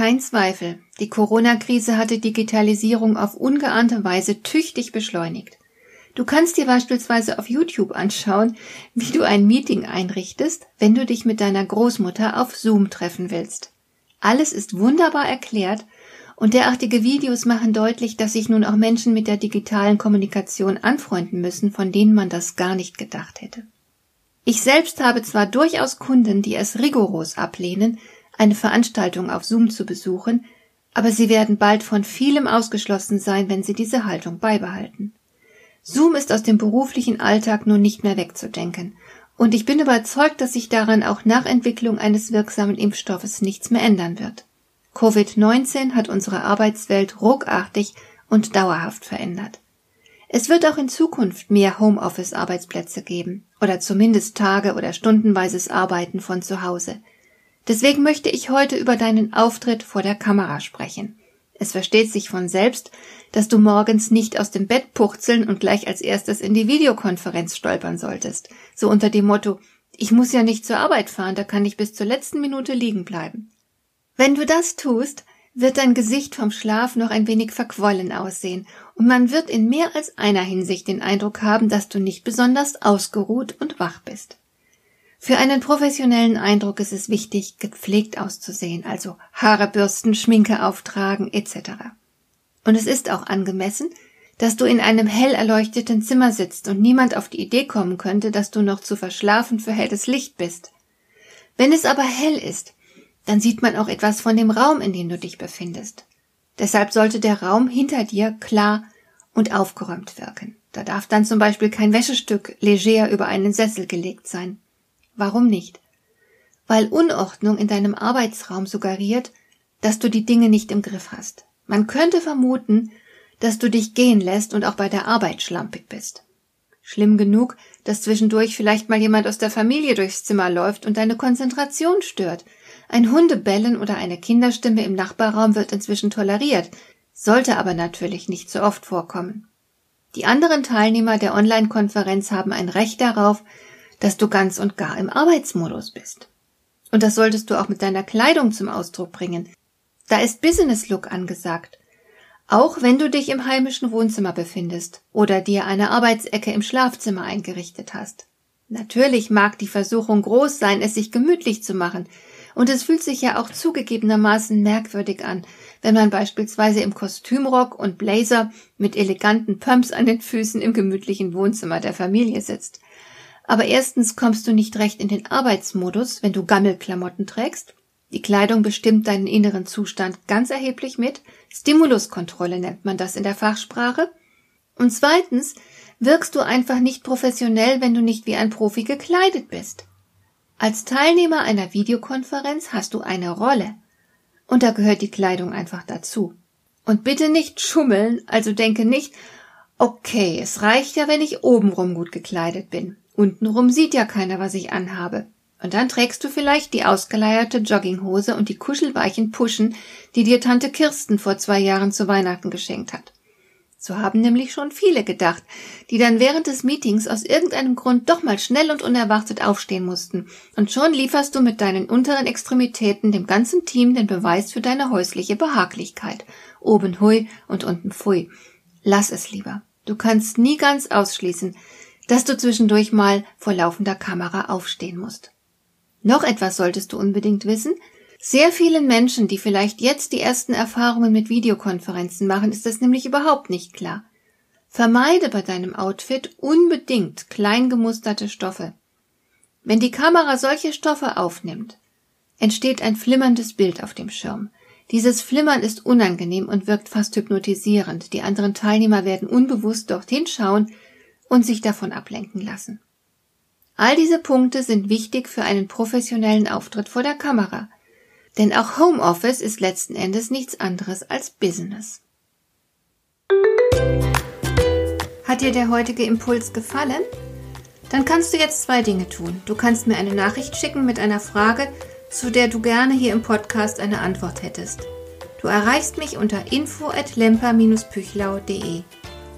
Kein Zweifel, die Corona-Krise hat die Digitalisierung auf ungeahnte Weise tüchtig beschleunigt. Du kannst dir beispielsweise auf YouTube anschauen, wie du ein Meeting einrichtest, wenn du dich mit deiner Großmutter auf Zoom treffen willst. Alles ist wunderbar erklärt und derartige Videos machen deutlich, dass sich nun auch Menschen mit der digitalen Kommunikation anfreunden müssen, von denen man das gar nicht gedacht hätte. Ich selbst habe zwar durchaus Kunden, die es rigoros ablehnen, eine Veranstaltung auf Zoom zu besuchen, aber sie werden bald von vielem ausgeschlossen sein, wenn sie diese Haltung beibehalten. Zoom ist aus dem beruflichen Alltag nun nicht mehr wegzudenken, und ich bin überzeugt, dass sich daran auch nach Entwicklung eines wirksamen Impfstoffes nichts mehr ändern wird. Covid-19 hat unsere Arbeitswelt ruckartig und dauerhaft verändert. Es wird auch in Zukunft mehr Homeoffice-Arbeitsplätze geben oder zumindest Tage oder stundenweises Arbeiten von zu Hause. Deswegen möchte ich heute über deinen Auftritt vor der Kamera sprechen. Es versteht sich von selbst, dass du morgens nicht aus dem Bett purzeln und gleich als erstes in die Videokonferenz stolpern solltest. So unter dem Motto, ich muss ja nicht zur Arbeit fahren, da kann ich bis zur letzten Minute liegen bleiben. Wenn du das tust, wird dein Gesicht vom Schlaf noch ein wenig verquollen aussehen und man wird in mehr als einer Hinsicht den Eindruck haben, dass du nicht besonders ausgeruht und wach bist. Für einen professionellen Eindruck ist es wichtig, gepflegt auszusehen, also Haare bürsten, Schminke auftragen etc. Und es ist auch angemessen, dass du in einem hell erleuchteten Zimmer sitzt und niemand auf die Idee kommen könnte, dass du noch zu verschlafen für helles Licht bist. Wenn es aber hell ist, dann sieht man auch etwas von dem Raum, in dem du dich befindest. Deshalb sollte der Raum hinter dir klar und aufgeräumt wirken. Da darf dann zum Beispiel kein Wäschestück leger über einen Sessel gelegt sein. Warum nicht? Weil Unordnung in deinem Arbeitsraum suggeriert, dass du die Dinge nicht im Griff hast. Man könnte vermuten, dass du dich gehen lässt und auch bei der Arbeit schlampig bist. Schlimm genug, dass zwischendurch vielleicht mal jemand aus der Familie durchs Zimmer läuft und deine Konzentration stört. Ein Hundebellen oder eine Kinderstimme im Nachbarraum wird inzwischen toleriert, sollte aber natürlich nicht so oft vorkommen. Die anderen Teilnehmer der Online-Konferenz haben ein Recht darauf, dass du ganz und gar im Arbeitsmodus bist. Und das solltest du auch mit deiner Kleidung zum Ausdruck bringen. Da ist Business Look angesagt. Auch wenn du dich im heimischen Wohnzimmer befindest oder dir eine Arbeitsecke im Schlafzimmer eingerichtet hast. Natürlich mag die Versuchung groß sein, es sich gemütlich zu machen, und es fühlt sich ja auch zugegebenermaßen merkwürdig an, wenn man beispielsweise im Kostümrock und Blazer mit eleganten Pumps an den Füßen im gemütlichen Wohnzimmer der Familie sitzt. Aber erstens kommst du nicht recht in den Arbeitsmodus, wenn du Gammelklamotten trägst. Die Kleidung bestimmt deinen inneren Zustand ganz erheblich mit. Stimuluskontrolle nennt man das in der Fachsprache. Und zweitens wirkst du einfach nicht professionell, wenn du nicht wie ein Profi gekleidet bist. Als Teilnehmer einer Videokonferenz hast du eine Rolle. Und da gehört die Kleidung einfach dazu. Und bitte nicht schummeln, also denke nicht, okay, es reicht ja, wenn ich obenrum gut gekleidet bin. Untenrum sieht ja keiner, was ich anhabe. Und dann trägst du vielleicht die ausgeleierte Jogginghose und die kuschelweichen Puschen, die dir Tante Kirsten vor zwei Jahren zu Weihnachten geschenkt hat. So haben nämlich schon viele gedacht, die dann während des Meetings aus irgendeinem Grund doch mal schnell und unerwartet aufstehen mussten. Und schon lieferst du mit deinen unteren Extremitäten dem ganzen Team den Beweis für deine häusliche Behaglichkeit. Oben hui und unten pfui. Lass es lieber. Du kannst nie ganz ausschließen, dass du zwischendurch mal vor laufender Kamera aufstehen musst. Noch etwas solltest du unbedingt wissen. Sehr vielen Menschen, die vielleicht jetzt die ersten Erfahrungen mit Videokonferenzen machen, ist das nämlich überhaupt nicht klar. Vermeide bei deinem Outfit unbedingt klein gemusterte Stoffe. Wenn die Kamera solche Stoffe aufnimmt, entsteht ein flimmerndes Bild auf dem Schirm. Dieses Flimmern ist unangenehm und wirkt fast hypnotisierend. Die anderen Teilnehmer werden unbewusst dorthin schauen, und sich davon ablenken lassen. All diese Punkte sind wichtig für einen professionellen Auftritt vor der Kamera, denn auch Homeoffice ist letzten Endes nichts anderes als Business. Hat dir der heutige Impuls gefallen? Dann kannst du jetzt zwei Dinge tun. Du kannst mir eine Nachricht schicken mit einer Frage, zu der du gerne hier im Podcast eine Antwort hättest. Du erreichst mich unter info@lemper-püchlau.de.